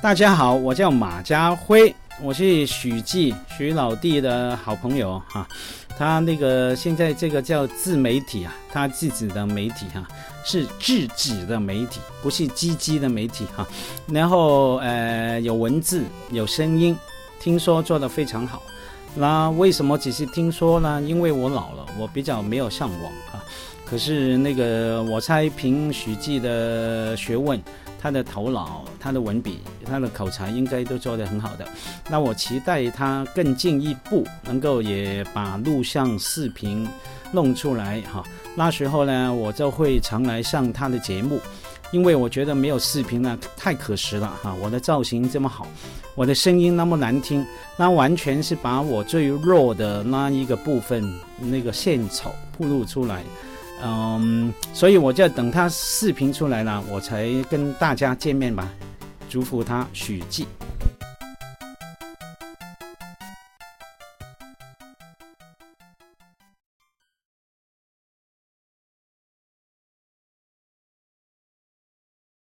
大家好，我叫马家辉，我是许记许老弟的好朋友哈。他那个现在这个叫自媒体啊，他自己的媒体哈，是自己的媒体，不是鸡鸡的媒体哈。然后呃有文字有声音，听说做的非常好。那为什么只是听说呢？因为我老了，我比较没有上网啊。可是那个我猜凭许记的学问。他的头脑、他的文笔、他的口才应该都做得很好的。那我期待他更进一步，能够也把录像、视频弄出来哈。那时候呢，我就会常来上他的节目，因为我觉得没有视频呢太可惜了哈。我的造型这么好，我的声音那么难听，那完全是把我最弱的那一个部分那个献丑暴露出来。嗯，所以我就等他视频出来了，我才跟大家见面吧。祝福他，许记。